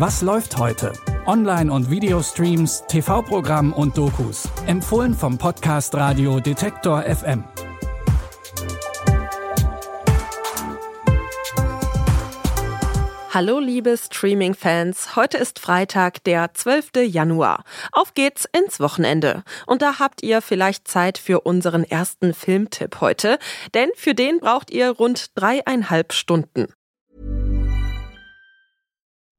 Was läuft heute? Online- und Videostreams, TV-Programm und Dokus. Empfohlen vom Podcast Radio Detektor FM. Hallo liebe Streaming-Fans, heute ist Freitag, der 12. Januar. Auf geht's ins Wochenende. Und da habt ihr vielleicht Zeit für unseren ersten Filmtipp heute, denn für den braucht ihr rund dreieinhalb Stunden.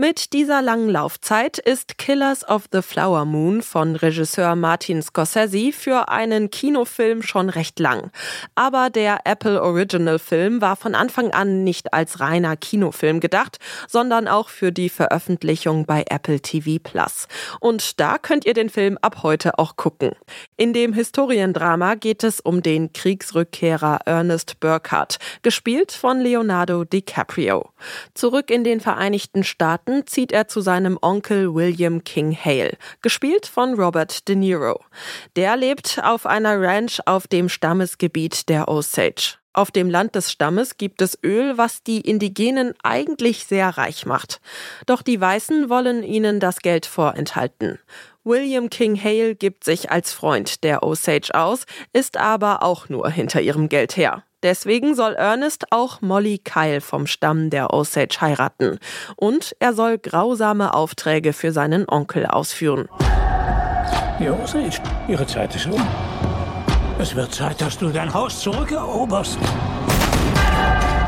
Mit dieser langen Laufzeit ist Killers of the Flower Moon von Regisseur Martin Scorsese für einen Kinofilm schon recht lang. Aber der Apple Original Film war von Anfang an nicht als reiner Kinofilm gedacht, sondern auch für die Veröffentlichung bei Apple TV Plus. Und da könnt ihr den Film ab heute auch gucken. In dem Historiendrama geht es um den Kriegsrückkehrer Ernest Burkhardt, gespielt von Leonardo DiCaprio. Zurück in den Vereinigten Staaten Staaten zieht er zu seinem Onkel William King Hale, gespielt von Robert De Niro. Der lebt auf einer Ranch auf dem Stammesgebiet der Osage. Auf dem Land des Stammes gibt es Öl, was die Indigenen eigentlich sehr reich macht. Doch die Weißen wollen ihnen das Geld vorenthalten. William King Hale gibt sich als Freund der Osage aus, ist aber auch nur hinter ihrem Geld her. Deswegen soll Ernest auch Molly Kyle vom Stamm der Osage heiraten. Und er soll grausame Aufträge für seinen Onkel ausführen. Die Osage, ihre Zeit ist um. Es wird Zeit, dass du dein Haus zurückeroberst.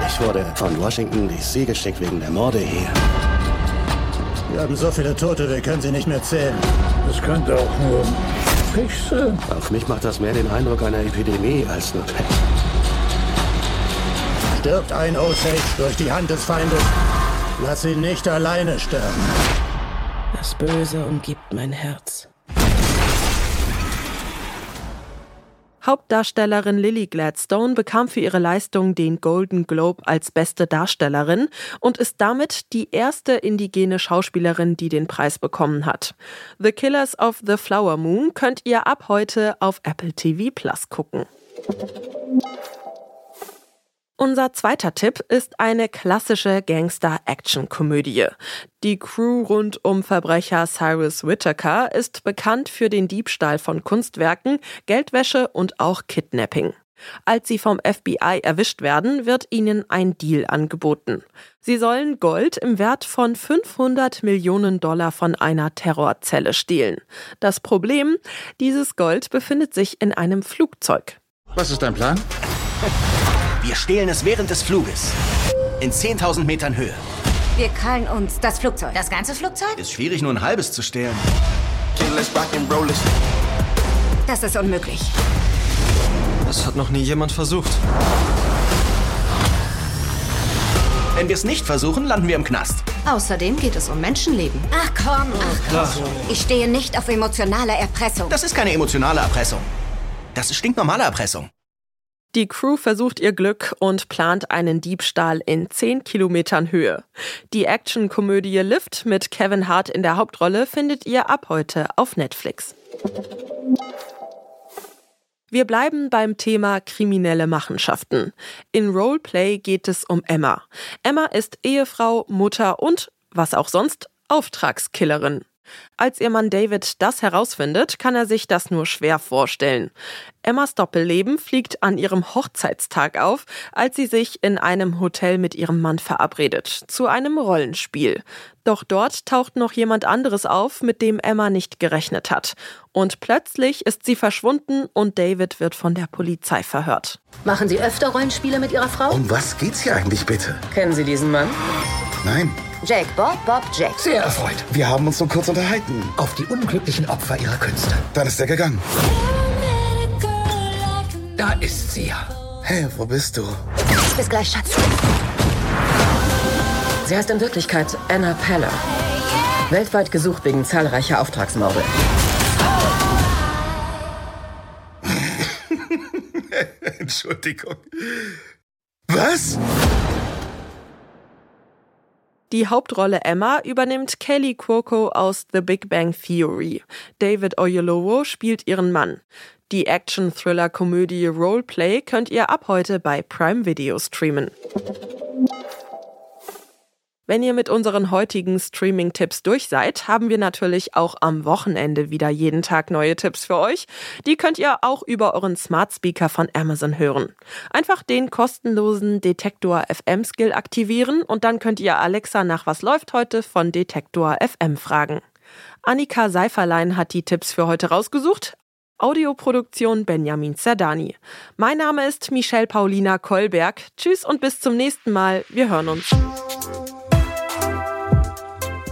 Ich wurde von Washington DC geschickt wegen der Morde hier. Wir haben so viele Tote, wir können sie nicht mehr zählen. Das könnte auch nur Pech sein. Auf mich macht das mehr den Eindruck einer Epidemie als nur Pech. Stirbt ein Osage durch die Hand des Feindes. Lass ihn nicht alleine sterben. Das Böse umgibt mein Herz. Hauptdarstellerin Lily Gladstone bekam für ihre Leistung den Golden Globe als beste Darstellerin und ist damit die erste indigene Schauspielerin, die den Preis bekommen hat. The Killers of the Flower Moon könnt ihr ab heute auf Apple TV Plus gucken. Unser zweiter Tipp ist eine klassische Gangster-Action-Komödie. Die Crew rund um Verbrecher Cyrus Whitaker ist bekannt für den Diebstahl von Kunstwerken, Geldwäsche und auch Kidnapping. Als sie vom FBI erwischt werden, wird ihnen ein Deal angeboten. Sie sollen Gold im Wert von 500 Millionen Dollar von einer Terrorzelle stehlen. Das Problem, dieses Gold befindet sich in einem Flugzeug. Was ist dein Plan? Wir stehlen es während des Fluges. In 10.000 Metern Höhe. Wir krallen uns das Flugzeug. Das ganze Flugzeug? Ist schwierig, nur ein halbes zu stehlen. Das ist unmöglich. Das hat noch nie jemand versucht. Wenn wir es nicht versuchen, landen wir im Knast. Außerdem geht es um Menschenleben. Ach komm. Ach, ich stehe nicht auf emotionale Erpressung. Das ist keine emotionale Erpressung. Das ist stinknormale Erpressung. Die Crew versucht ihr Glück und plant einen Diebstahl in 10 Kilometern Höhe. Die Actionkomödie Lift mit Kevin Hart in der Hauptrolle findet ihr ab heute auf Netflix. Wir bleiben beim Thema kriminelle Machenschaften. In Roleplay geht es um Emma. Emma ist Ehefrau, Mutter und, was auch sonst, Auftragskillerin. Als ihr Mann David das herausfindet, kann er sich das nur schwer vorstellen. Emmas Doppelleben fliegt an ihrem Hochzeitstag auf, als sie sich in einem Hotel mit ihrem Mann verabredet, zu einem Rollenspiel. Doch dort taucht noch jemand anderes auf, mit dem Emma nicht gerechnet hat. Und plötzlich ist sie verschwunden und David wird von der Polizei verhört. Machen Sie öfter Rollenspiele mit Ihrer Frau? Um was geht's hier eigentlich bitte? Kennen Sie diesen Mann? Nein. Jake, Bob, Bob, Jake. Sehr erfreut. Wir haben uns nur kurz unterhalten. Auf die unglücklichen Opfer ihrer Künste. Dann ist er gegangen. Da ist sie ja. Hey, wo bist du? Bis gleich, Schatz. Sie heißt in Wirklichkeit Anna Peller. Weltweit gesucht wegen zahlreicher Auftragsmorde. Entschuldigung. Was? Die Hauptrolle Emma übernimmt Kelly Cuoco aus The Big Bang Theory. David Oyelowo spielt ihren Mann. Die Action-Thriller-Komödie Roleplay könnt ihr ab heute bei Prime Video streamen. Wenn ihr mit unseren heutigen Streaming-Tipps durch seid, haben wir natürlich auch am Wochenende wieder jeden Tag neue Tipps für euch. Die könnt ihr auch über euren Smart Speaker von Amazon hören. Einfach den kostenlosen Detektor FM Skill aktivieren und dann könnt ihr Alexa nach was läuft heute von Detektor FM fragen. Annika Seiferlein hat die Tipps für heute rausgesucht. Audioproduktion Benjamin Zerdani. Mein Name ist Michelle Paulina Kolberg. Tschüss und bis zum nächsten Mal. Wir hören uns.